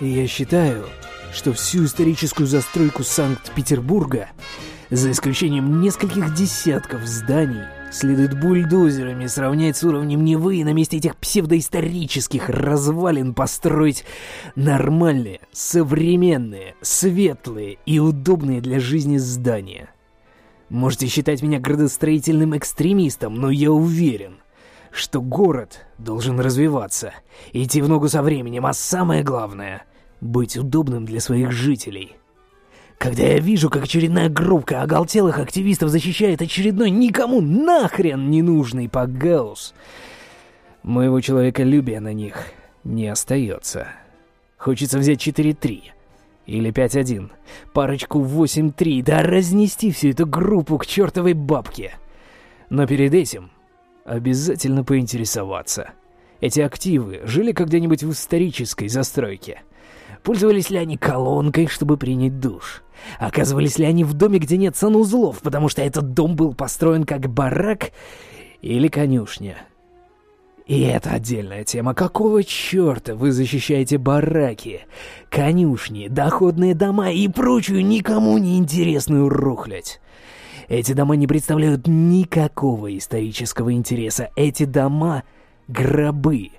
И я считаю, что всю историческую застройку Санкт-Петербурга, за исключением нескольких десятков зданий, следует бульдозерами сравнять с уровнем Невы и на месте этих псевдоисторических развалин построить нормальные, современные, светлые и удобные для жизни здания. Можете считать меня градостроительным экстремистом, но я уверен, что город должен развиваться, идти в ногу со временем, а самое главное — быть удобным для своих жителей. Когда я вижу, как очередная группка оголтелых активистов защищает очередной никому нахрен не нужный погаус, моего человеколюбия на них не остается. Хочется взять 4-3 или 5-1, парочку 8-3, да разнести всю эту группу к чертовой бабке. Но перед этим обязательно поинтересоваться. Эти активы жили когда-нибудь в исторической застройке? Пользовались ли они колонкой, чтобы принять душ? Оказывались ли они в доме, где нет санузлов, потому что этот дом был построен как барак или конюшня? И это отдельная тема. Какого черта вы защищаете бараки, конюшни, доходные дома и прочую никому не интересную рухлядь? Эти дома не представляют никакого исторического интереса. Эти дома — гробы,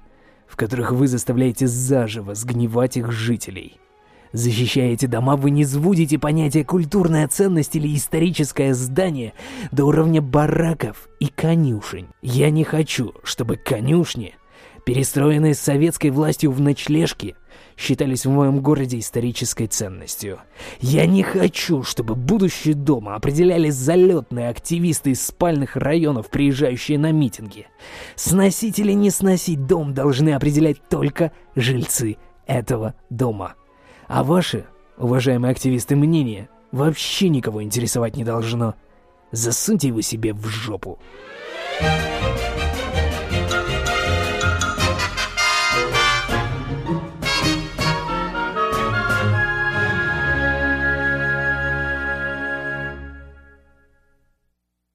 в которых вы заставляете заживо сгнивать их жителей. Защищая эти дома, вы не звудите понятие «культурная ценность» или «историческое здание» до уровня бараков и конюшень. Я не хочу, чтобы конюшни, перестроенные советской властью в ночлежки, считались в моем городе исторической ценностью. Я не хочу, чтобы будущее дома определяли залетные активисты из спальных районов, приезжающие на митинги. Сносить или не сносить дом должны определять только жильцы этого дома. А ваши, уважаемые активисты, мнения вообще никого интересовать не должно. Засуньте его себе в жопу. Thank you.